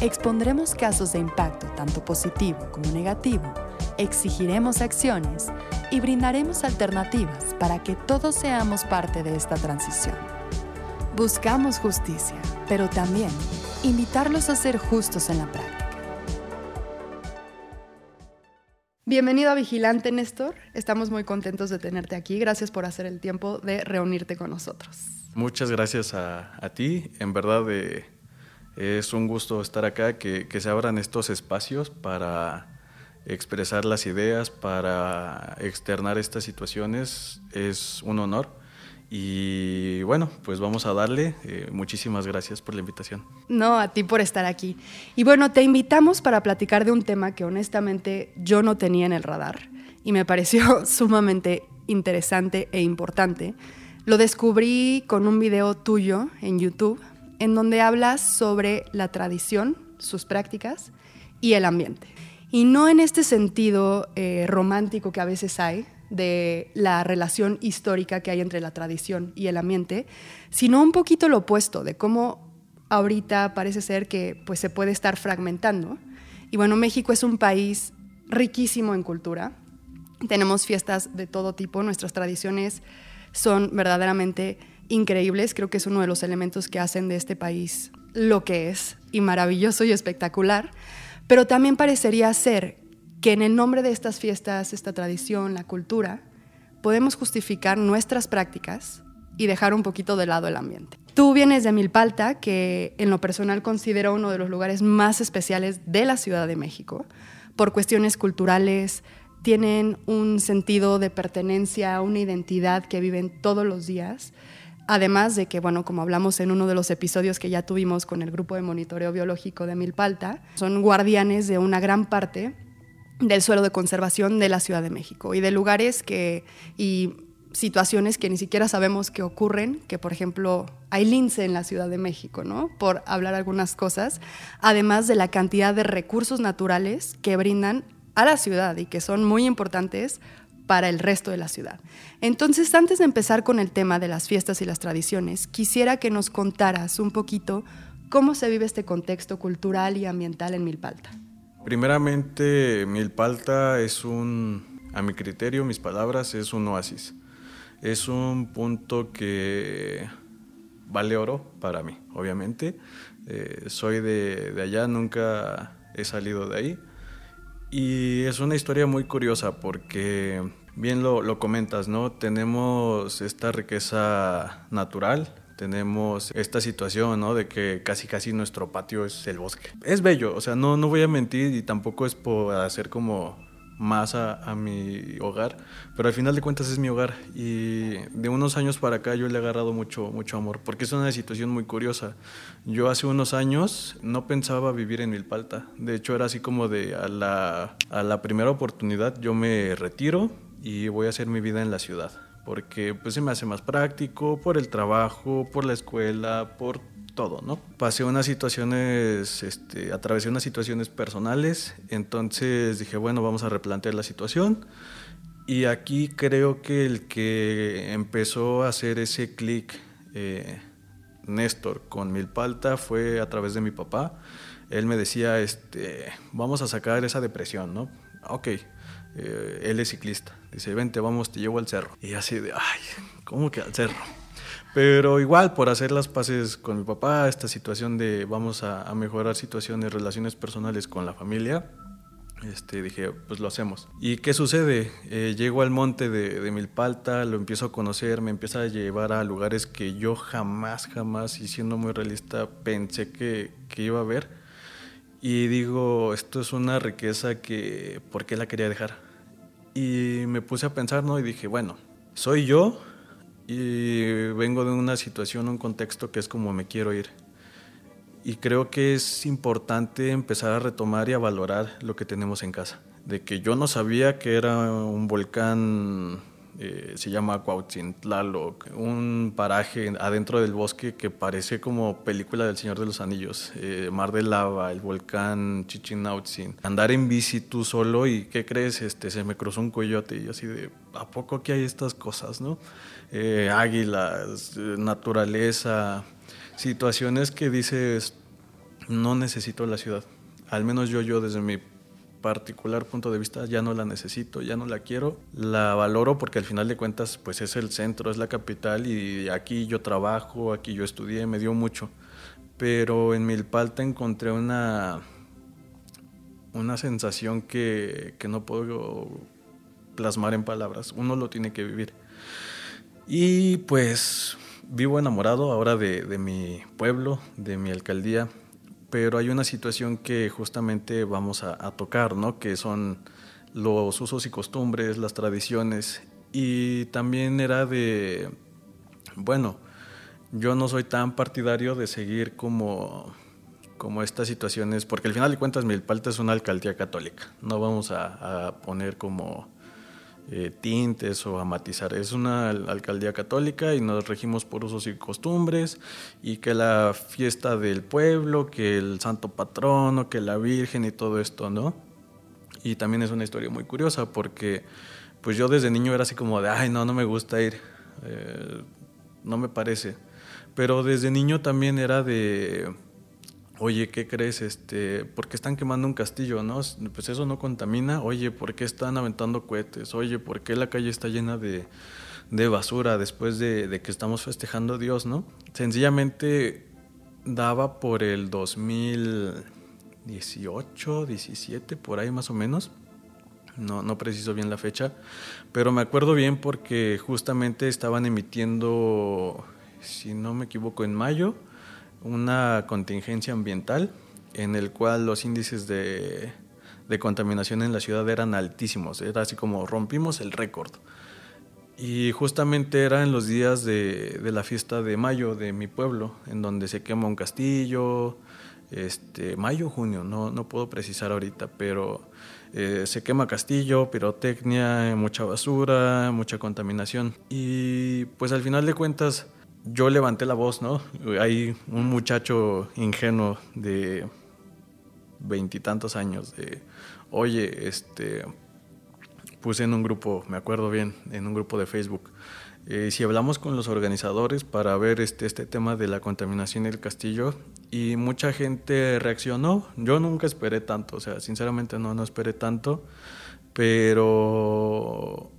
Expondremos casos de impacto tanto positivo como negativo, exigiremos acciones y brindaremos alternativas para que todos seamos parte de esta transición. Buscamos justicia, pero también invitarlos a ser justos en la práctica. Bienvenido a Vigilante, Néstor. Estamos muy contentos de tenerte aquí. Gracias por hacer el tiempo de reunirte con nosotros. Muchas gracias a, ti. En verdad eh, es un gusto estar acá, que, se abran estos espacios para expresar las ideas, para externar estas situaciones. Es un honor y bueno, pues vamos a darle. Eh, muchísimas gracias por la invitación. No, a ti por estar aquí. Y bueno, te invitamos para platicar de un tema que honestamente yo no tenía en el radar y me pareció sumamente interesante e importante. Lo descubrí con un video tuyo en YouTube en donde hablas sobre la tradición, sus prácticas y el ambiente. Y no en este sentido eh, romántico que a veces hay, de la relación histórica que hay entre la tradición y el ambiente, sino un poquito lo opuesto, de cómo ahorita parece ser que pues, se puede estar fragmentando. Y bueno, México es un país riquísimo en cultura, tenemos fiestas de todo tipo, nuestras tradiciones son verdaderamente increíbles, creo que es uno de los elementos que hacen de este país lo que es y maravilloso y espectacular, pero también parecería ser que en el nombre de estas fiestas, esta tradición, la cultura, podemos justificar nuestras prácticas y dejar un poquito de lado el ambiente. Tú vienes de Milpalta, que en lo personal considero uno de los lugares más especiales de la Ciudad de México, por cuestiones culturales, tienen un sentido de pertenencia, una identidad que viven todos los días. Además de que, bueno, como hablamos en uno de los episodios que ya tuvimos con el grupo de monitoreo biológico de Milpalta, son guardianes de una gran parte del suelo de conservación de la Ciudad de México y de lugares que y situaciones que ni siquiera sabemos que ocurren, que por ejemplo hay lince en la Ciudad de México, ¿no? Por hablar algunas cosas, además de la cantidad de recursos naturales que brindan a la ciudad y que son muy importantes para el resto de la ciudad. Entonces, antes de empezar con el tema de las fiestas y las tradiciones, quisiera que nos contaras un poquito cómo se vive este contexto cultural y ambiental en Milpalta. Primeramente, Milpalta es un, a mi criterio, mis palabras, es un oasis. Es un punto que vale oro para mí, obviamente. Eh, soy de, de, allá, nunca he salido de ahí. Y es una historia muy curiosa porque, bien lo, lo comentas, ¿no? Tenemos esta riqueza natural, tenemos esta situación, ¿no? De que casi casi nuestro patio es el bosque. Es bello, o sea, no, no voy a mentir y tampoco es por hacer como más a, mi hogar, pero al final de cuentas es mi hogar y de unos años para acá yo le he agarrado mucho, mucho amor, porque es una situación muy curiosa. Yo hace unos años no pensaba vivir en Milpalta, de hecho era así como de a la, a la primera oportunidad yo me retiro y voy a hacer mi vida en la ciudad porque pues se me hace más práctico por el trabajo, por la escuela, por todo, ¿no? Pasé unas situaciones, este, atravesé unas situaciones personales, entonces dije, bueno, vamos a replantear la situación. Y aquí creo que el que empezó a hacer ese clic, eh, Néstor, con Milpalta fue a través de mi papá. Él me decía, este, vamos a sacar esa depresión, ¿no? Ok, eh, él es ciclista. Dice, vente, vamos, te llevo al cerro. Y así de, ay, ¿cómo que al cerro? Pero igual, por hacer las paces con mi papá, esta situación de vamos a, mejorar situaciones, relaciones personales con la familia, este, dije, pues lo hacemos. ¿Y qué sucede? Eh, llego al monte de, de, Milpalta, lo empiezo a conocer, me empieza a llevar a lugares que yo jamás, jamás, y siendo muy realista, pensé que, que iba a ver. Y digo, esto es una riqueza que, ¿por qué la quería dejar? Y me puse a pensar, ¿no? Y dije, bueno, soy yo y vengo de una situación, un contexto que es como me quiero ir. y creo que es importante empezar a retomar y a valorar lo que tenemos en casa. De que yo no sabía que era un volcán eh, se llama Cuauhtintlaloc, un paraje adentro del bosque que parece como película del Señor de los Anillos, eh, mar de lava, el volcán Chichinautzin, andar en bici tú solo y ¿qué crees? Este, se me cruzó un coyote y así de, ¿a poco aquí hay estas cosas, no? Eh, águilas, naturaleza, situaciones que dices, no necesito la ciudad, al menos yo, yo desde mi particular punto de vista ya no la necesito, ya no la quiero, la valoro porque al final de cuentas pues es el centro, es la capital y aquí yo trabajo, aquí yo estudié, me dio mucho. Pero en Milpalta encontré una, una sensación que, que no puedo plasmar en palabras, uno lo tiene que vivir. Y pues vivo enamorado ahora de, mi pueblo, de mi alcaldía, pero hay una situación que justamente vamos a, tocar, ¿no? Que son los usos y costumbres, las tradiciones. Y también era de, bueno, yo no soy tan partidario de seguir como, como estas situaciones, porque al final de cuentas Milpalta es una alcaldía católica. No vamos a poner como eh, tintes o a matizar. Es una alcaldía católica y nos regimos por usos y costumbres y que la fiesta del pueblo, que el santo patrono, que la Virgen y todo esto, ¿no? Y también es una historia muy curiosa porque pues yo desde niño era así como de, ay, no, no me gusta ir, eh, no me parece. Pero desde niño también era de oye, ¿qué crees? Este, ¿Por qué están quemando un castillo? ¿no? Pues eso no contamina. Oye, ¿por qué están aventando cohetes? Oye, ¿por qué la calle está llena de, basura después de, que estamos festejando a Dios? ¿no? Sencillamente daba por el 2018, 17, por ahí más o menos. No, no preciso bien la fecha, pero me acuerdo bien porque justamente estaban emitiendo, si no me equivoco, en mayo, una contingencia ambiental en el cual los índices de, contaminación en la ciudad eran altísimos. Era así como rompimos el récord. Y justamente era en los días de, la fiesta de mayo de mi pueblo, en donde se quema un castillo, este, mayo, junio, no, no puedo precisar ahorita, pero eh, se quema castillo, pirotecnia, mucha basura, mucha contaminación. Y pues al final de cuentas, yo levanté la voz, ¿no? Hay un muchacho ingenuo de veintitantos años de, oye, este, puse en un grupo, me acuerdo bien, en un grupo de Facebook, eh, si hablamos con los organizadores para ver este, este tema de la contaminación del castillo y mucha gente reaccionó, yo nunca esperé tanto, o sea, sinceramente no, no esperé tanto, pero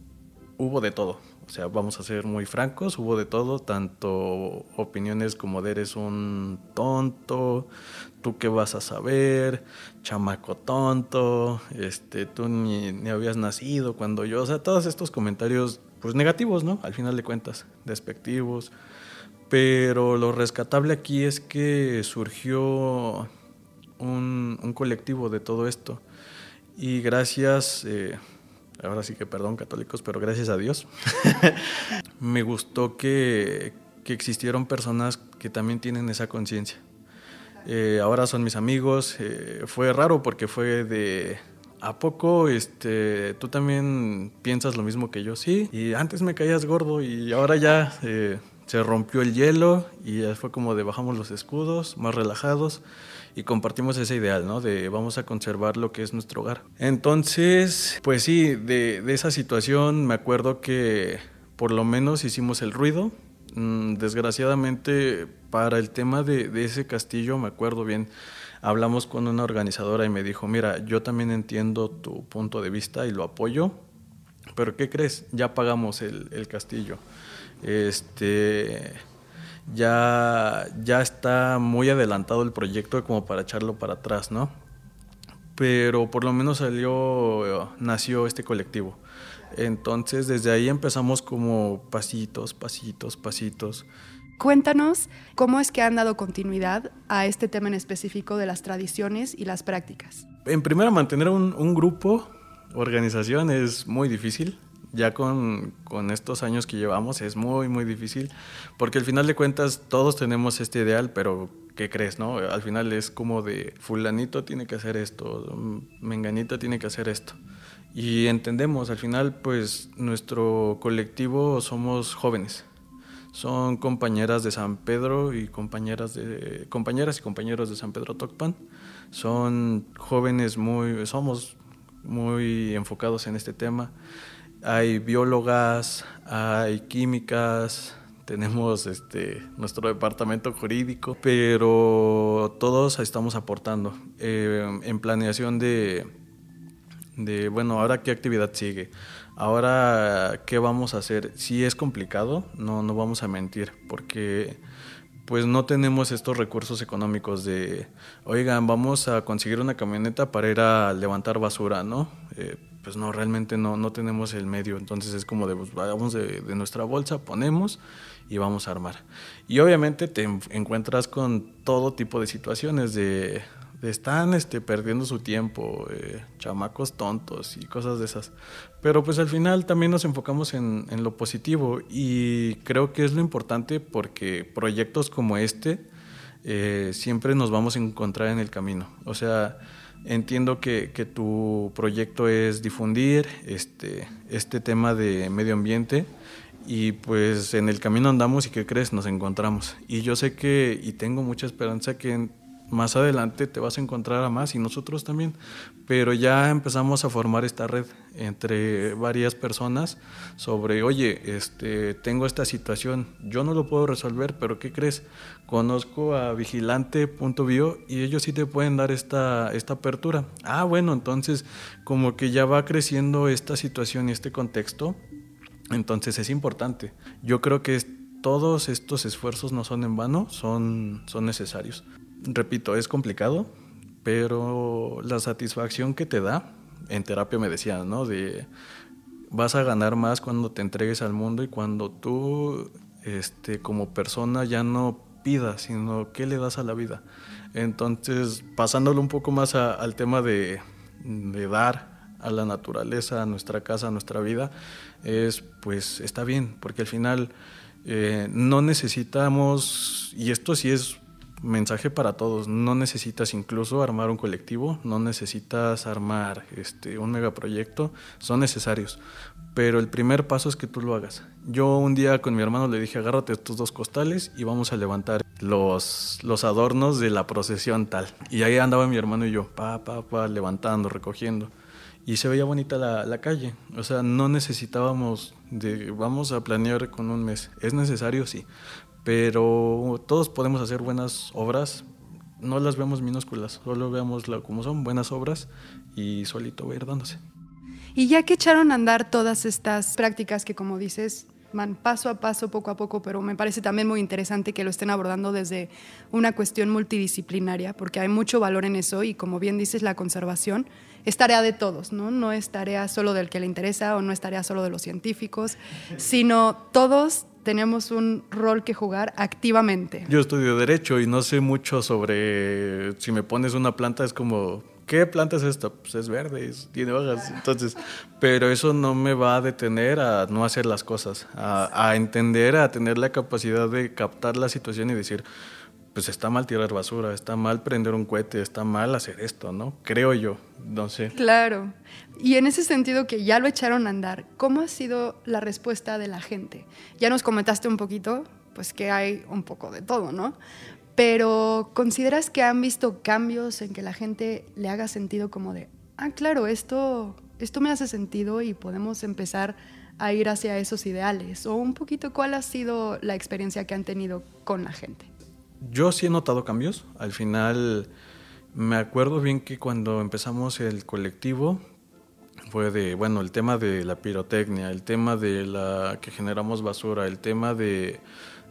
hubo de todo, o sea, vamos a ser muy francos, hubo de todo, tanto opiniones como de eres un tonto, tú qué vas a saber, chamaco tonto, este, tú ni, ni habías nacido cuando yo, o sea, todos estos comentarios, pues negativos, ¿no? Al final de cuentas, despectivos. Pero lo rescatable aquí es que surgió un, un colectivo de todo esto. Y gracias, eh, ahora sí que perdón católicos, pero gracias a Dios, me gustó que, que, existieron personas que también tienen esa conciencia. Eh, ahora son mis amigos, eh, fue raro porque fue de, ¿a poco este, tú también piensas lo mismo que yo? Sí, y antes me caías gordo y ahora ya eh, se rompió el hielo y ya fue como de bajamos los escudos, más relajados y compartimos ese ideal, ¿no? De vamos a conservar lo que es nuestro hogar. Entonces, pues sí, de, esa situación me acuerdo que por lo menos hicimos el ruido. Mm, desgraciadamente, para el tema de, ese castillo, me acuerdo bien, hablamos con una organizadora y me dijo, mira, yo también entiendo tu punto de vista y lo apoyo, pero ¿qué crees? Ya pagamos el, el castillo. Este, ya, ya está muy adelantado el proyecto como para echarlo para atrás, ¿no? Pero por lo menos salió, nació este colectivo. Entonces desde ahí empezamos como pasitos, pasitos, pasitos. Cuéntanos cómo es que han dado continuidad a este tema en específico de las tradiciones y las prácticas. En primera, mantener un, un grupo, organización es muy difícil ya con, estos años que llevamos es muy, muy difícil, porque al final de cuentas todos tenemos este ideal, pero ¿qué crees, no? Al final es como de fulanito tiene que hacer esto, menganita tiene que hacer esto. Y entendemos, al final pues nuestro colectivo somos jóvenes. Son compañeras de San Pedro y compañeras de compañeras y compañeros de San Pedro Tocpan. Son jóvenes muy somos muy enfocados en este tema. Hay biólogas, hay químicas, tenemos este, nuestro departamento jurídico, pero todos estamos aportando eh, en planeación de, de, bueno, ahora qué actividad sigue, ahora qué vamos a hacer. Si es complicado, no, no vamos a mentir, porque pues no tenemos estos recursos económicos de, oigan, vamos a conseguir una camioneta para ir a levantar basura, ¿no? Eh, pues no, realmente no, no tenemos el medio, entonces es como de, pues vamos de, nuestra bolsa, ponemos y vamos a armar. Y obviamente te encuentras con todo tipo de situaciones de, de están este, perdiendo su tiempo, eh, chamacos tontos y cosas de esas. Pero pues al final también nos enfocamos en, en, lo positivo y creo que es lo importante porque proyectos como este eh, siempre nos vamos a encontrar en el camino. O sea, entiendo que, que tu proyecto es difundir este, este tema de medio ambiente y pues en el camino andamos y ¿qué crees? Nos encontramos. Y yo sé que, y tengo mucha esperanza que más adelante te vas a encontrar a más y nosotros también. Pero ya empezamos a formar esta red entre varias personas sobre, oye, este, tengo esta situación, yo no lo puedo resolver, pero ¿qué crees? Conozco a vigilante.bio y ellos sí te pueden dar esta, esta apertura. Ah, bueno, entonces como que ya va creciendo esta situación y este contexto entonces es importante. Yo creo que todos estos esfuerzos no son en vano, son, son necesarios. Repito, es complicado, pero la satisfacción que te da, en terapia me decían, ¿no? De vas a ganar más cuando te entregues al mundo y cuando tú, este, como persona, ya no pidas, sino qué le das a la vida. Entonces, pasándolo un poco más al tema de, de dar, a la naturaleza, a nuestra casa, a nuestra vida, es pues está bien, porque al final eh, no necesitamos, y esto sí es mensaje para todos, no necesitas incluso armar un colectivo, no necesitas armar este, un megaproyecto, son necesarios, pero el primer paso es que tú lo hagas. Yo un día con mi hermano le dije, agárrate estos dos costales y vamos a levantar los, los adornos de la procesión tal. Y ahí andaba mi hermano y yo, pa, pa, pa, levantando, recogiendo y se veía bonita la, la, calle. O sea, no necesitábamos de vamos a planear con un mes. Es necesario, sí, pero todos podemos hacer buenas obras. No las vemos minúsculas, solo veamos como son buenas obras y solito va a ir dándose. Y ya que echaron a andar todas estas prácticas que, como dices, van paso a paso, poco a poco, pero me parece también muy interesante que lo estén abordando desde una cuestión multidisciplinaria, porque hay mucho valor en eso y como bien dices, la conservación es tarea de todos, ¿no? No es tarea solo del que le interesa o no es tarea solo de los científicos, sino todos tenemos un rol que jugar activamente. Yo estudio derecho y no sé mucho sobre si me pones una planta es como ¿qué planta es esta? Pues es verde, tiene hojas. Entonces, pero eso no me va a detener a no hacer las cosas, a, a, entender, a tener la capacidad de captar la situación y decir, pues está mal tirar basura, está mal prender un cohete, está mal hacer esto, ¿no? Creo yo, no sé. Claro. Y en ese sentido que ya lo echaron a andar, ¿cómo ha sido la respuesta de la gente? Ya nos comentaste un poquito, pues que hay un poco de todo, ¿no? Pero ¿consideras que han visto cambios en que la gente le haga sentido como de, ah, claro, esto, esto me hace sentido y podemos empezar a ir hacia esos ideales? O un poquito, ¿cuál ha sido la experiencia que han tenido con la gente? Yo sí he notado cambios. Al final, me acuerdo bien que cuando empezamos el colectivo, fue de, bueno, el tema de la pirotecnia, el tema de la que generamos basura, el tema de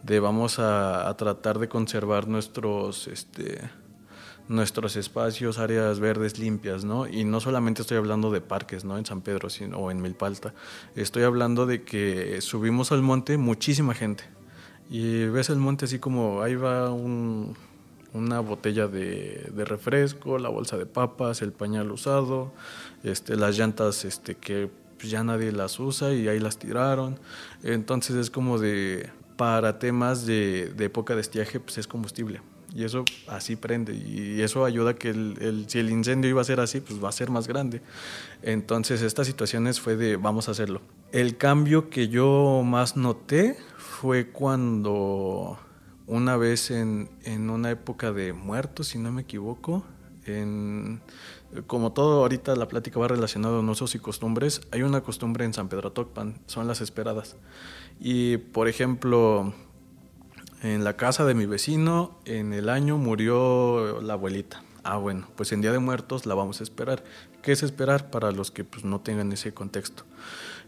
de vamos a, tratar de conservar nuestros, este, nuestros espacios, áreas verdes limpias, ¿no? Y no solamente estoy hablando de parques, ¿no? En San Pedro sino, o en Milpalta. Estoy hablando de que subimos al monte muchísima gente. Y ves el monte así como ahí va una botella de, de, refresco, la bolsa de papas, el pañal usado, este, las llantas este, que ya nadie las usa y ahí las tiraron. Entonces es como de para temas de, de época de estiaje, pues es combustible. y eso así prende y eso ayuda a que el, si el incendio iba a ser así, pues va a ser más grande. Entonces estas situaciones fue de vamos a hacerlo. El cambio que yo más noté fue cuando una vez en, en una época de muertos, si no me equivoco, en, como todo ahorita la plática va relacionada a usos y costumbres, hay una costumbre en San Pedro Tocpan, son las esperadas. Y por ejemplo, en la casa de mi vecino, en el año murió la abuelita. Ah, bueno, pues en Día de Muertos la vamos a esperar. ¿Qué es esperar para los que pues, no tengan ese contexto?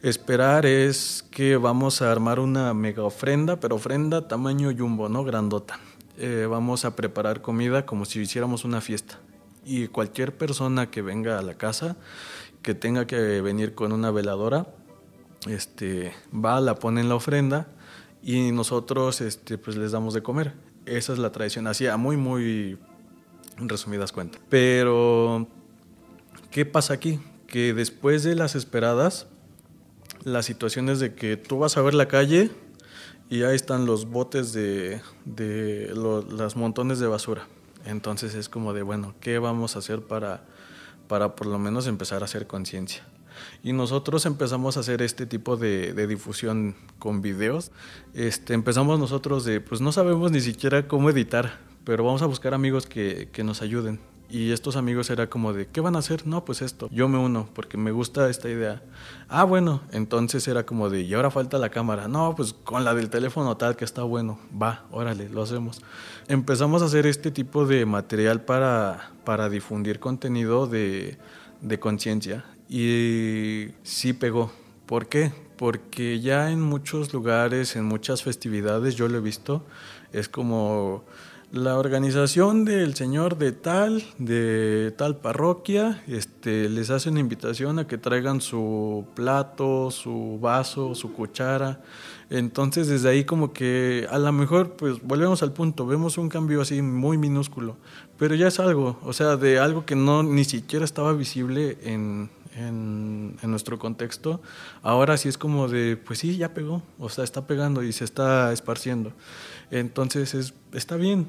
Esperar es que vamos a armar una mega ofrenda, pero ofrenda tamaño jumbo, ¿no? Grandota. Eh, vamos a preparar comida como si hiciéramos una fiesta y cualquier persona que venga a la casa que tenga que venir con una veladora este va la pone en la ofrenda y nosotros este pues les damos de comer esa es la tradición así a muy muy resumidas cuentas pero qué pasa aquí que después de las esperadas la situación es de que tú vas a ver la calle y ahí están los botes de, de los montones de basura entonces es como de, bueno, ¿qué vamos a hacer para, para por lo menos empezar a hacer conciencia? Y nosotros empezamos a hacer este tipo de, de, difusión con videos. Este, empezamos nosotros de, pues no sabemos ni siquiera cómo editar, pero vamos a buscar amigos que, que nos ayuden. Y estos amigos era como de, ¿qué van a hacer? No, pues esto. Yo me uno porque me gusta esta idea. Ah, bueno, entonces era como de, y ahora falta la cámara. No, pues con la del teléfono tal que está bueno. Va, órale, lo hacemos. Empezamos a hacer este tipo de material para, para difundir contenido de, de conciencia. Y sí pegó. ¿Por qué? Porque ya en muchos lugares, en muchas festividades, yo lo he visto, es como la organización del señor de tal, de tal parroquia, este, les hace una invitación a que traigan su plato, su vaso, su cuchara. Entonces desde ahí como que a lo mejor pues volvemos al punto, vemos un cambio así muy minúsculo, pero ya es algo, o sea, de algo que no ni siquiera estaba visible en, en, en, nuestro contexto, ahora sí es como de, pues sí, ya pegó, o sea, está pegando y se está esparciendo. Entonces es, está bien.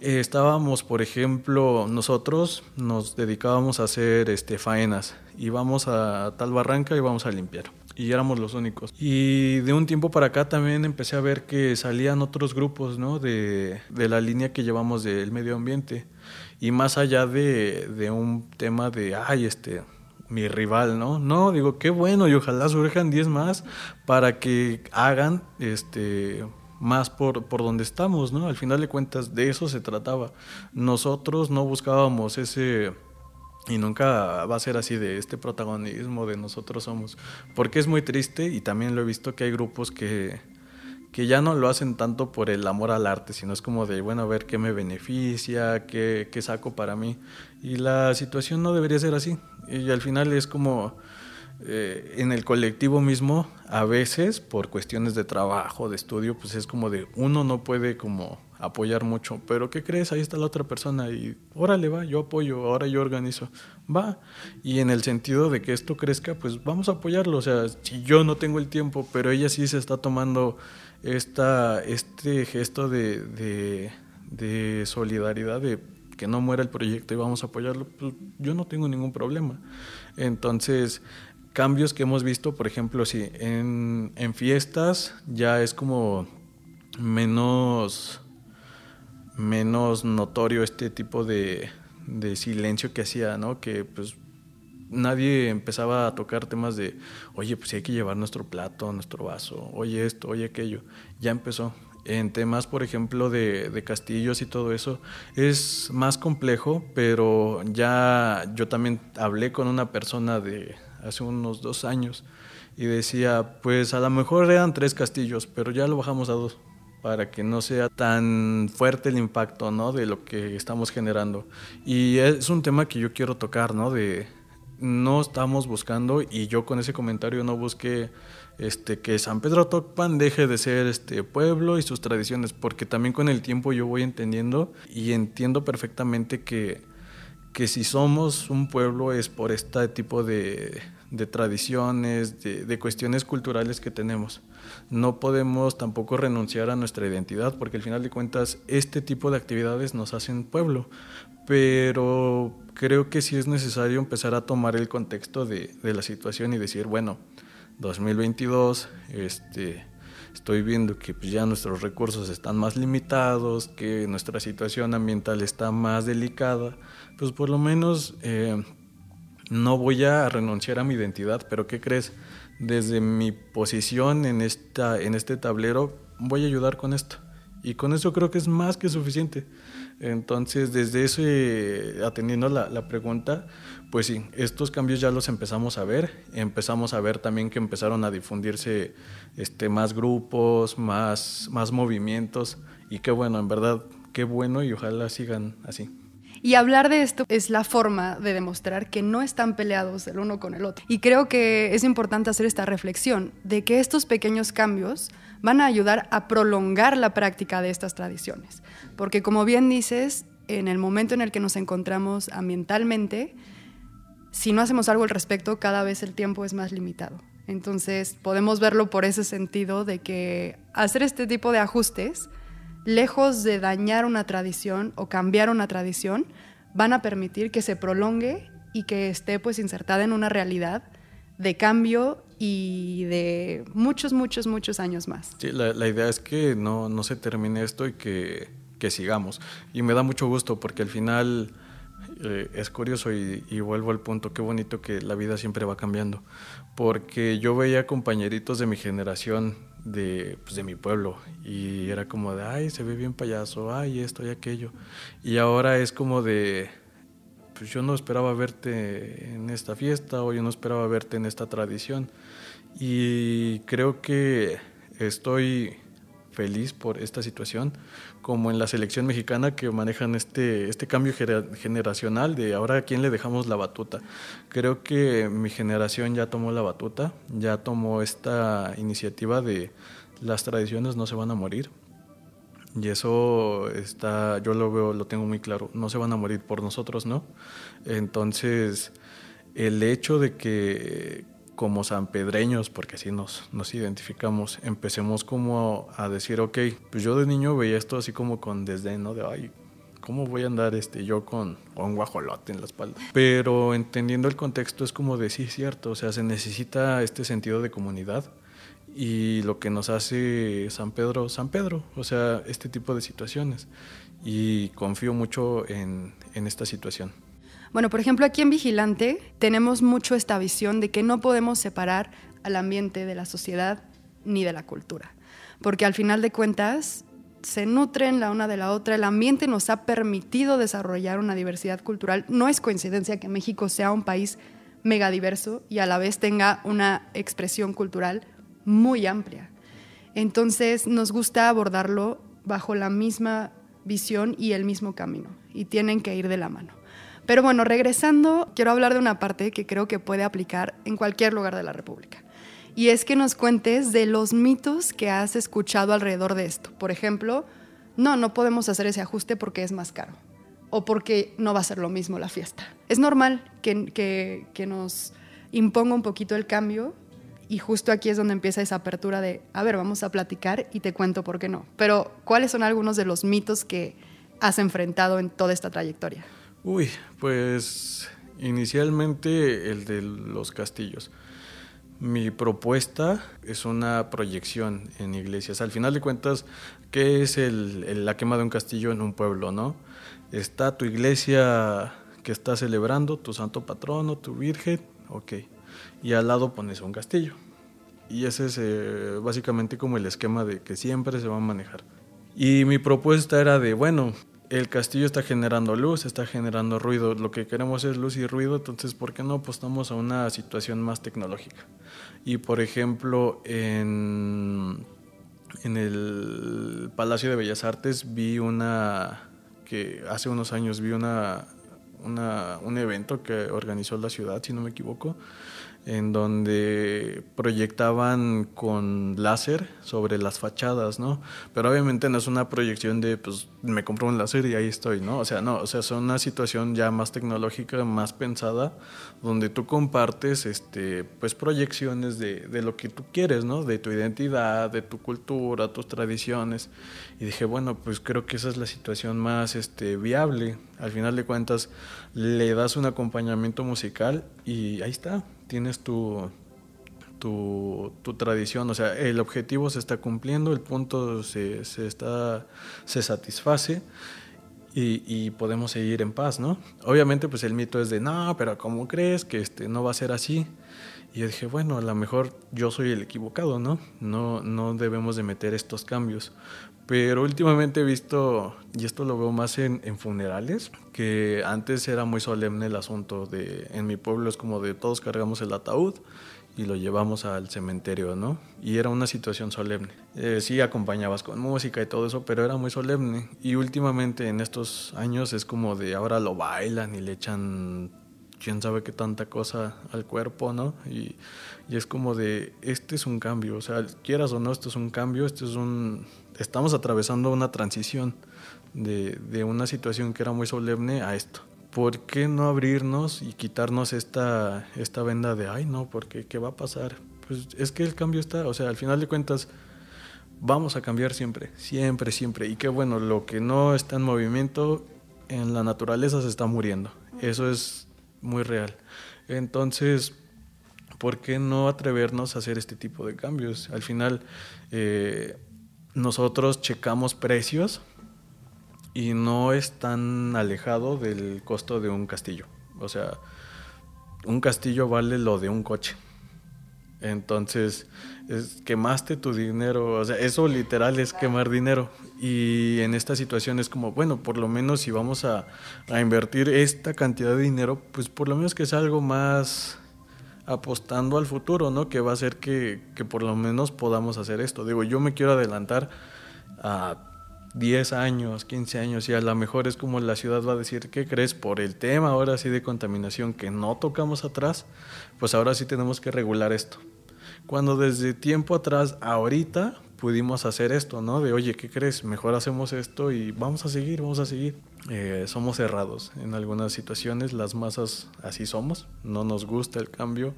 Eh, estábamos, por ejemplo, nosotros nos dedicábamos a hacer este, faenas. Íbamos a tal barranca y íbamos a limpiar. Y éramos los únicos. Y de un tiempo para acá también empecé a ver que salían otros grupos ¿no? de, de la línea que llevamos del medio ambiente. Y más allá de, de un tema de, ay, este, mi rival, ¿no? No, digo, qué bueno y ojalá surjan 10 más para que hagan este más por, por donde estamos, ¿no? Al final de cuentas, de eso se trataba. Nosotros no buscábamos ese, y nunca va a ser así de este protagonismo de nosotros somos, porque es muy triste y también lo he visto que hay grupos que, que ya no lo hacen tanto por el amor al arte, sino es como de, bueno, a ver qué me beneficia, qué, qué saco para mí. Y la situación no debería ser así. Y al final es como eh, en el colectivo mismo, a veces por cuestiones de trabajo, de estudio, pues es como de uno no puede como apoyar mucho, pero ¿qué crees? Ahí está la otra persona y órale va, yo apoyo, ahora yo organizo, va. Y en el sentido de que esto crezca, pues vamos a apoyarlo, o sea, si yo no tengo el tiempo, pero ella sí se está tomando esta, este gesto de, de, solidaridad, de que no muera el proyecto y vamos a apoyarlo, pues yo no tengo ningún problema. Entonces, cambios que hemos visto, por ejemplo, en, en fiestas ya es como menos, menos notorio este tipo de, de silencio que hacía, ¿no? Que pues nadie empezaba a tocar temas de, oye, pues hay que llevar nuestro plato, nuestro vaso, oye esto, oye aquello. Ya empezó. En temas, por ejemplo, de, de, castillos y todo eso, es más complejo, pero ya yo también hablé con una persona de, hace unos dos años y decía, pues a lo mejor eran tres castillos, pero ya lo bajamos a dos para que no sea tan fuerte el impacto ¿no? de lo que estamos generando. Y es un tema que yo quiero tocar, ¿no? De no estamos buscando, y yo con ese comentario no busqué este, que San Pedro Tocpan deje de ser este pueblo y sus tradiciones, porque también con el tiempo yo voy entendiendo y entiendo perfectamente que que si somos un pueblo es por este tipo de, de tradiciones, de, cuestiones culturales que tenemos. No podemos tampoco renunciar a nuestra identidad porque al final de cuentas este tipo de actividades nos hacen pueblo, pero creo que sí es necesario empezar a tomar el contexto de, de la situación y decir, bueno, 2022, este, estoy viendo que pues, ya nuestros recursos están más limitados, que nuestra situación ambiental está más delicada, pues por lo menos... Eh, no voy a renunciar a mi identidad, pero ¿qué crees? Desde mi posición en, esta, en este tablero voy a ayudar con esto. Y con eso creo que es más que suficiente. Entonces, desde eso, atendiendo la, la, pregunta, pues sí, estos cambios ya los empezamos a ver. Empezamos a ver también que empezaron a difundirse este, más grupos, más, más movimientos. Y qué bueno, en verdad, qué bueno y ojalá sigan así. Y hablar de esto es la forma de demostrar que no están peleados el uno con el otro. Y creo que es importante hacer esta reflexión de que estos pequeños cambios van a ayudar a prolongar la práctica de estas tradiciones. Porque como bien dices, en el momento en el que nos encontramos ambientalmente, si no hacemos algo al respecto, cada vez el tiempo es más limitado. Entonces podemos verlo por ese sentido de que hacer este tipo de ajustes lejos de dañar una tradición o cambiar una tradición, van a permitir que se prolongue y que esté pues insertada en una realidad de cambio y de muchos, muchos, muchos años más. Sí, la, la idea es que no, no, se termine esto y que, que, sigamos. Y me da mucho gusto porque al final eh, es curioso y, y, vuelvo al punto, qué bonito que la vida siempre va cambiando. Porque yo veía compañeritos de mi generación de, pues, de mi pueblo y era como de, ay, se ve bien payaso, ay, esto y aquello. Y ahora es como de, pues yo no esperaba verte en esta fiesta o yo no esperaba verte en esta tradición. Y creo que estoy feliz por esta situación, como en la selección mexicana que manejan este, este cambio generacional de ahora a quién le dejamos la batuta. Creo que mi generación ya tomó la batuta, ya tomó esta iniciativa de las tradiciones no se van a morir. Y eso está, yo lo veo, lo tengo muy claro, no se van a morir por nosotros, ¿no? Entonces, el hecho de que como sanpedreños, porque así nos, nos identificamos, empecemos como a, decir, ok, pues yo de niño veía esto así como con desdén, ¿no? De, ay, ¿cómo voy a andar este, yo con, un guajolote en la espalda? Pero entendiendo el contexto es como de, sí, cierto, o sea, se necesita este sentido de comunidad y lo que nos hace San Pedro, San Pedro, o sea, este tipo de situaciones. Y confío mucho en, en esta situación. Bueno, por ejemplo, aquí en Vigilante tenemos mucho esta visión de que no podemos separar al ambiente de la sociedad ni de la cultura, porque al final de cuentas se nutren la una de la otra, el ambiente nos ha permitido desarrollar una diversidad cultural. No es coincidencia que México sea un país megadiverso y a la vez tenga una expresión cultural muy amplia. Entonces nos gusta abordarlo bajo la misma visión y el mismo camino, y tienen que ir de la mano. Pero bueno, regresando, quiero hablar de una parte que creo que puede aplicar en cualquier lugar de la República. Y es que nos cuentes de los mitos que has escuchado alrededor de esto. Por ejemplo, no, no podemos hacer ese ajuste porque es más caro o porque no va a ser lo mismo la fiesta. Es normal que, nos imponga un poquito el cambio y justo aquí es donde empieza esa apertura de, a ver, vamos a platicar y te cuento por qué no. Pero, ¿cuáles son algunos de los mitos que has enfrentado en toda esta trayectoria? Uy, pues inicialmente el de los castillos. Mi propuesta es una proyección en iglesias. Al final de cuentas, ¿qué es la quema de un castillo en un pueblo, no? Está tu iglesia que está celebrando, tu santo patrono, tu virgen, ok. Y al lado pones un castillo. Y ese es eh, básicamente como el esquema de que siempre se va a manejar. Y mi propuesta era de, bueno, el castillo está generando luz, está generando ruido. Lo que queremos es luz y ruido, entonces, ¿por qué no apostamos a una situación más tecnológica? Y, por ejemplo, en, el Palacio de Bellas Artes vi una, que hace unos años vi una, un evento que organizó la ciudad, si no me equivoco, en donde proyectaban con láser sobre las fachadas, ¿no? Pero obviamente no es una proyección de, pues, me compro un láser y ahí estoy, ¿no? O sea, no, o sea, es una situación ya más tecnológica, más pensada, donde tú compartes, este, pues, proyecciones de, de lo que tú quieres, ¿no? De tu identidad, de tu cultura, tus tradiciones. Y dije, bueno, pues creo que esa es la situación más, este, viable. Al final de cuentas, le das un acompañamiento musical y ahí está tienes tu, tu, tradición, o sea, el objetivo se está cumpliendo, el punto se, se está, se satisface y, podemos seguir en paz, ¿no? Obviamente, pues el mito es de, no, pero ¿cómo crees que este, no va a ser así? Y yo dije, bueno, a lo mejor yo soy el equivocado, ¿no? No, no debemos de meter estos cambios. Pero últimamente he visto, y esto lo veo más en, funerales, que antes era muy solemne el asunto de, en mi pueblo es como de todos cargamos el ataúd y lo llevamos al cementerio, ¿no? Y era una situación solemne. Eh, sí, acompañabas con música y todo eso, pero era muy solemne. Y últimamente en estos años es como de ahora lo bailan y le echan quién sabe qué tanta cosa al cuerpo, ¿no? Y, y es como de, este es un cambio, o sea, quieras o no, esto es un cambio, esto es un estamos atravesando una transición de, de, una situación que era muy solemne a esto. ¿Por qué no abrirnos y quitarnos esta, esta venda de, ay, no, porque qué va a pasar? Pues es que el cambio está, o sea, al final de cuentas, vamos a cambiar siempre, siempre, siempre. Y qué bueno, lo que no está en movimiento en la naturaleza se está muriendo. Eso es muy real. Entonces, ¿por qué no atrevernos a hacer este tipo de cambios? Al final, eh, nosotros checamos precios y no es tan alejado del costo de un castillo. O sea, un castillo vale lo de un coche. Entonces, es, quemaste tu dinero, o sea, eso literal es quemar dinero. Y en esta situación es como, bueno, por lo menos si vamos a, a invertir esta cantidad de dinero, pues por lo menos que sea algo más apostando al futuro, ¿no? Que va a hacer que, que por lo menos podamos hacer esto. Digo, yo me quiero adelantar a 10 años, 15 años, y a lo mejor es como la ciudad va a decir, ¿qué crees? Por el tema ahora sí de contaminación que no tocamos atrás, pues ahora sí tenemos que regular esto. Cuando desde tiempo atrás, ahorita, pudimos hacer esto, ¿no? De, oye, ¿qué crees? Mejor hacemos esto y vamos a seguir, vamos a seguir. Eh, somos cerrados en algunas situaciones, las masas así somos, no nos gusta el cambio,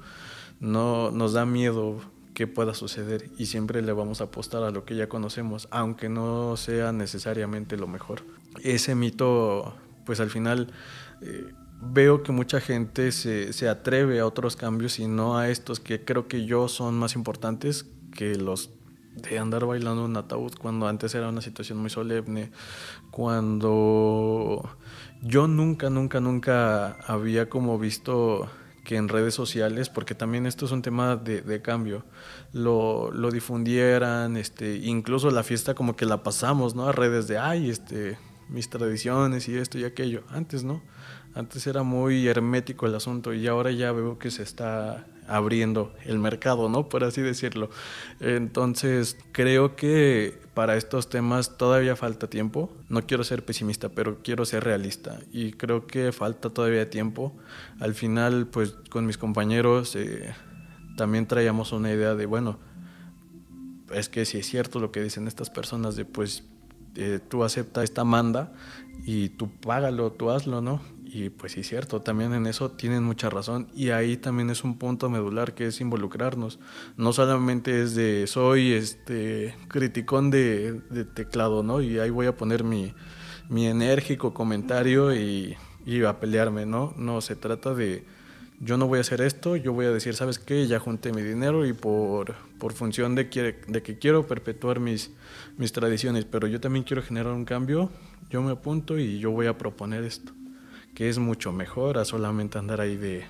no nos da miedo que pueda suceder y siempre le vamos a apostar a lo que ya conocemos, aunque no sea necesariamente lo mejor. Ese mito, pues al final... Eh, veo que mucha gente se, se, atreve a otros cambios y no a estos que creo que yo son más importantes que los de andar bailando un ataúd cuando antes era una situación muy solemne, cuando yo nunca, nunca, nunca había como visto que en redes sociales, porque también esto es un tema de, de cambio, lo, lo, difundieran, este, incluso la fiesta como que la pasamos, ¿no? A redes de, ay, este, mis tradiciones y esto y aquello. Antes, ¿no? Antes era muy hermético el asunto y ahora ya veo que se está abriendo el mercado, ¿no? Por así decirlo. Entonces, creo que para estos temas todavía falta tiempo. No quiero ser pesimista, pero quiero ser realista. Y creo que falta todavía tiempo. Al final, pues con mis compañeros eh, también traíamos una idea de, bueno, es que si es cierto lo que dicen estas personas de, pues, eh, tú acepta esta manda y tú págalo, tú hazlo, ¿no? Y pues sí, cierto, también en eso tienen mucha razón. Y ahí también es un punto medular que es involucrarnos. No solamente es de soy este criticón de, teclado, ¿no? Y ahí voy a poner mi, mi enérgico comentario y, y a pelearme, ¿no? No, se trata de yo no voy a hacer esto, yo voy a decir, ¿sabes qué? Ya junté mi dinero y por, por función de, de que quiero perpetuar mis, mis tradiciones, pero yo también quiero generar un cambio, yo me apunto y yo voy a proponer esto que es mucho mejor a solamente andar ahí de,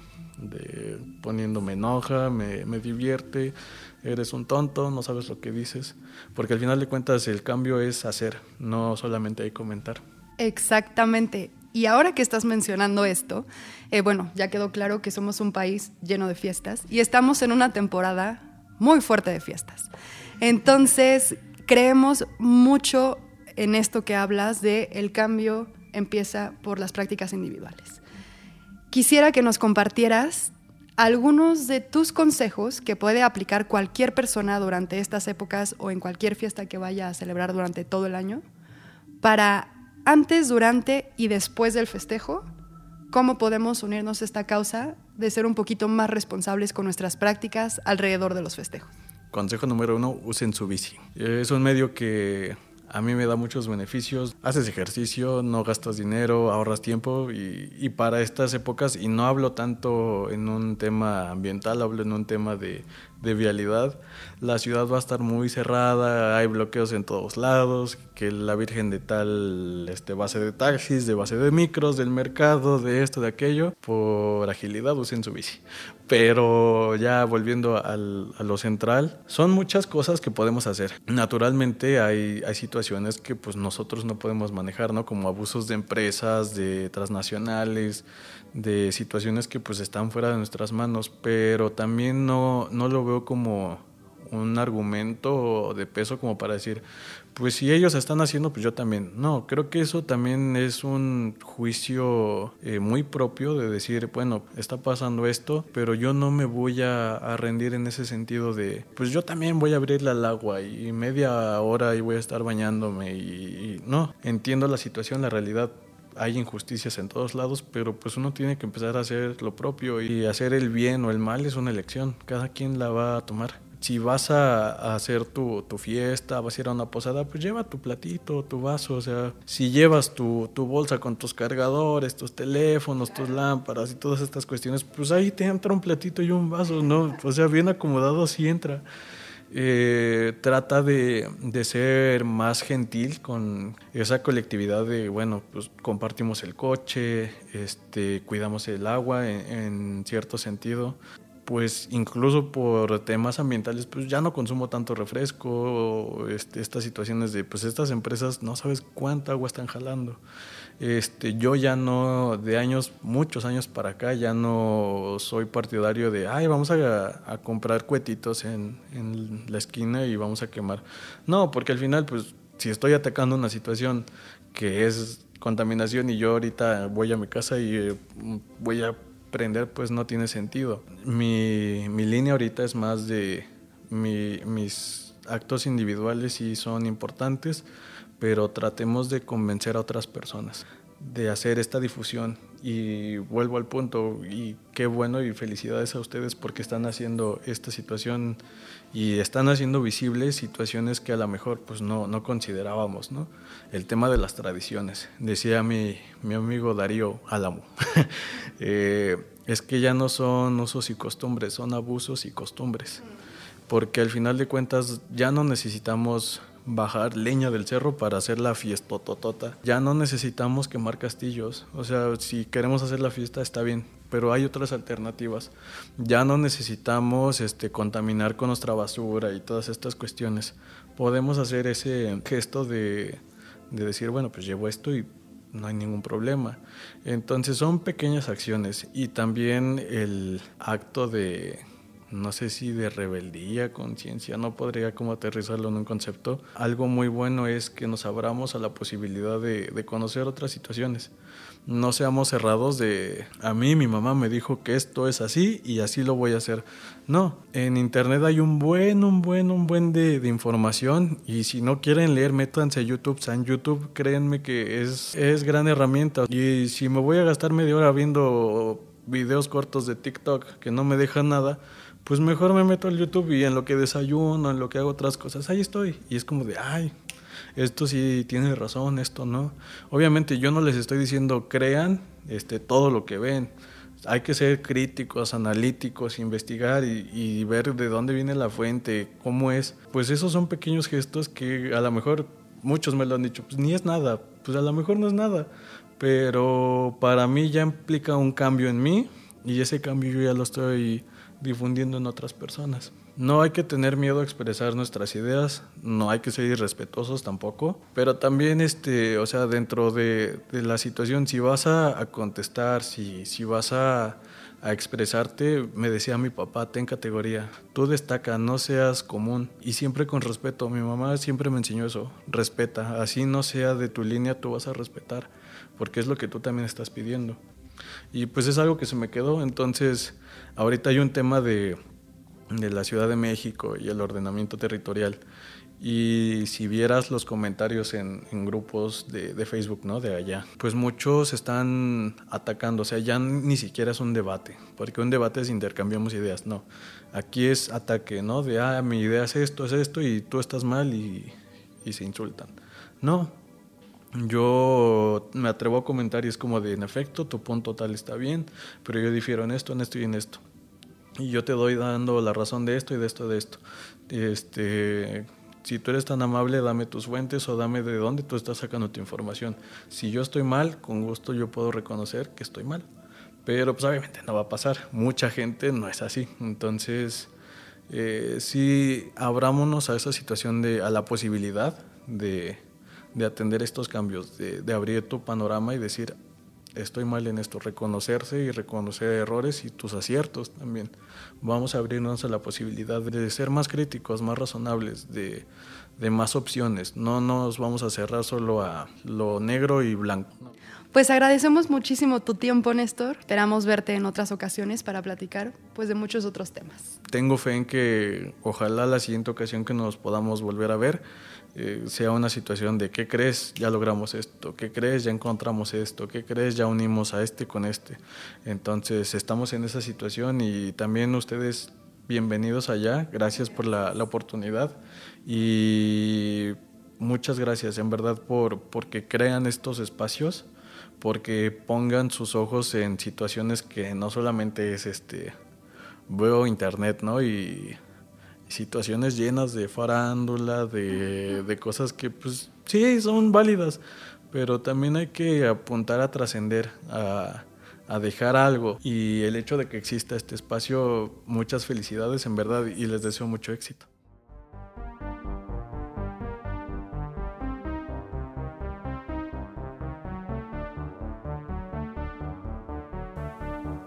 poniéndome enoja, me, me, divierte, eres un tonto, no sabes lo que dices, porque al final de cuentas el cambio es hacer, no solamente hay comentar. Exactamente. Y ahora que estás mencionando esto, eh, bueno, ya quedó claro que somos un país lleno de fiestas y estamos en una temporada muy fuerte de fiestas. Entonces, creemos mucho en esto que hablas de el cambio empieza por las prácticas individuales. Quisiera que nos compartieras algunos de tus consejos que puede aplicar cualquier persona durante estas épocas o en cualquier fiesta que vaya a celebrar durante todo el año para antes, durante y después del festejo, cómo podemos unirnos a esta causa de ser un poquito más responsables con nuestras prácticas alrededor de los festejos. Consejo número uno, usen su bici. Es un medio que a mí me da muchos beneficios. Haces ejercicio, no gastas dinero, ahorras tiempo y, para estas épocas, y no hablo tanto en un tema ambiental, hablo en un tema de, de vialidad. La ciudad va a estar muy cerrada, hay bloqueos en todos lados, que la Virgen de tal este, base de taxis, de base de micros, del mercado, de esto, de aquello, por agilidad usen su bici. Pero ya volviendo al, a lo central, son muchas cosas que podemos hacer. Naturalmente hay, hay situaciones que pues nosotros no podemos manejar, ¿no? Como abusos de empresas, de transnacionales, de situaciones que pues están fuera de nuestras manos, pero también no, no lo veo como un argumento de peso como para decir, pues si ellos están haciendo, pues yo también. No, creo que eso también es un juicio eh, muy propio de decir, bueno, está pasando esto, pero yo no me voy a, rendir en ese sentido de, pues yo también voy a abrirle al agua y media hora y voy a estar bañándome y no, entiendo la situación, la realidad, hay injusticias en todos lados, pero pues uno tiene que empezar a hacer lo propio y hacer el bien o el mal es una elección, cada quien la va a tomar. Si vas a, hacer tu, fiesta, vas a ir a una posada, pues lleva tu platito, tu vaso, o sea, si llevas tu, tu bolsa con tus cargadores, tus teléfonos, tus lámparas y todas estas cuestiones, pues ahí te entra un platito y un vaso, ¿no? O sea, bien acomodado sí entra. Eh, trata de, ser más gentil con esa colectividad de, bueno, pues compartimos el coche, este, cuidamos el agua en, cierto sentido. Pues incluso por temas ambientales, pues ya no consumo tanto refresco, este, estas situaciones de, pues estas empresas no sabes cuánta agua están jalando. Este, yo ya no, de años, muchos años para acá, ya no soy partidario de, ay, vamos a, comprar cuetitos en, en, la esquina y vamos a quemar. No, porque al final, pues, si estoy atacando una situación que es contaminación y yo ahorita voy a mi casa y eh, voy a prender, pues no tiene sentido. Mi, mi línea ahorita es más de mi, mis actos individuales y son importantes pero tratemos de convencer a otras personas de hacer esta difusión y vuelvo al punto y qué bueno y felicidades a ustedes porque están haciendo esta situación y están haciendo visibles situaciones que a lo mejor pues no, no considerábamos, ¿no? El tema de las tradiciones. Decía mi, mi amigo Darío Álamo, eh, es que ya no son usos y costumbres, son abusos y costumbres, porque al final de cuentas ya no necesitamos bajar leña del cerro para hacer la fiesta totota. Ya no necesitamos quemar castillos. O sea, si queremos hacer la fiesta está bien, pero hay otras alternativas. Ya no necesitamos este, contaminar con nuestra basura y todas estas cuestiones. Podemos hacer ese gesto de, de decir, bueno, pues llevo esto y no hay ningún problema. Entonces son pequeñas acciones y también el acto de no sé si de rebeldía, conciencia, no podría como aterrizarlo en un concepto. Algo muy bueno es que nos abramos a la posibilidad de, conocer otras situaciones. No seamos cerrados de, a mí mi mamá me dijo que esto es así y así lo voy a hacer. No, en internet hay un buen, un buen, un buen de, información y si no quieren leer, métanse a YouTube. en YouTube, créanme que es, es gran herramienta. Y si me voy a gastar media hora viendo videos cortos de TikTok que no me dejan nada, pues mejor me meto al YouTube y en lo que desayuno, en lo que hago otras cosas, ahí estoy. Y es como de, ay, esto sí tiene razón, esto no. Obviamente yo no les estoy diciendo crean este, todo lo que ven. Hay que ser críticos, analíticos, investigar y, y ver de dónde viene la fuente, cómo es. Pues esos son pequeños gestos que a lo mejor muchos me lo han dicho, pues ni es nada, pues a lo mejor no es nada, pero para mí ya implica un cambio en mí y ese cambio yo ya lo estoy difundiendo en otras personas. No hay que tener miedo a expresar nuestras ideas, no hay que ser irrespetuosos tampoco, pero también, este, o sea, dentro de, la situación, si vas a, contestar, si, si vas a, a, expresarte, me decía mi papá, ten categoría, tú destaca, no seas común y siempre con respeto. Mi mamá siempre me enseñó eso, respeta, así no sea de tu línea, tú vas a respetar, porque es lo que tú también estás pidiendo. Y pues es algo que se me quedó. Entonces, ahorita hay un tema de, de la Ciudad de México y el ordenamiento territorial. Y si vieras los comentarios en, grupos de, Facebook, ¿no? De allá, pues muchos están atacando, o sea, ya ni siquiera es un debate, porque un debate es intercambiamos ideas, no. Aquí es ataque, ¿no? De, ah, mi idea es esto, es esto, y tú estás mal y, y se insultan. No, yo me atrevo a comentar y es como de, en efecto, tu punto tal está bien, pero yo difiero en esto, en esto y en esto. Y yo te doy dando la razón de esto y de esto, de esto. Este, si tú eres tan amable, dame tus fuentes o dame de dónde tú estás sacando tu información. Si yo estoy mal, con gusto yo puedo reconocer que estoy mal. Pero pues obviamente no va a pasar. Mucha gente no es así. Entonces, eh, sí, abrámonos a esa situación de, a la posibilidad de, de atender estos cambios, de, de abrir tu panorama y decir, estoy mal en esto, reconocerse y reconocer errores y tus aciertos también. Vamos a abrirnos a la posibilidad de ser más críticos, más razonables, de, de más opciones. No nos vamos a cerrar solo a lo negro y blanco. Pues agradecemos muchísimo tu tiempo, Néstor. Esperamos verte en otras ocasiones para platicar pues de muchos otros temas. Tengo fe en que ojalá la siguiente ocasión que nos podamos volver a ver eh, sea una situación de ¿qué crees? Ya logramos esto, ¿qué crees? Ya encontramos esto, ¿qué crees? Ya unimos a este con este. Entonces estamos en esa situación y también ustedes bienvenidos allá, gracias por la, la oportunidad y muchas gracias en verdad por porque crean estos espacios, porque pongan sus ojos en situaciones que no solamente es este veo internet, ¿no? Y situaciones llenas de farándula, de, de cosas que pues sí son válidas, pero también hay que apuntar a trascender, a, a dejar algo. Y el hecho de que exista este espacio, muchas felicidades en verdad y les deseo mucho éxito.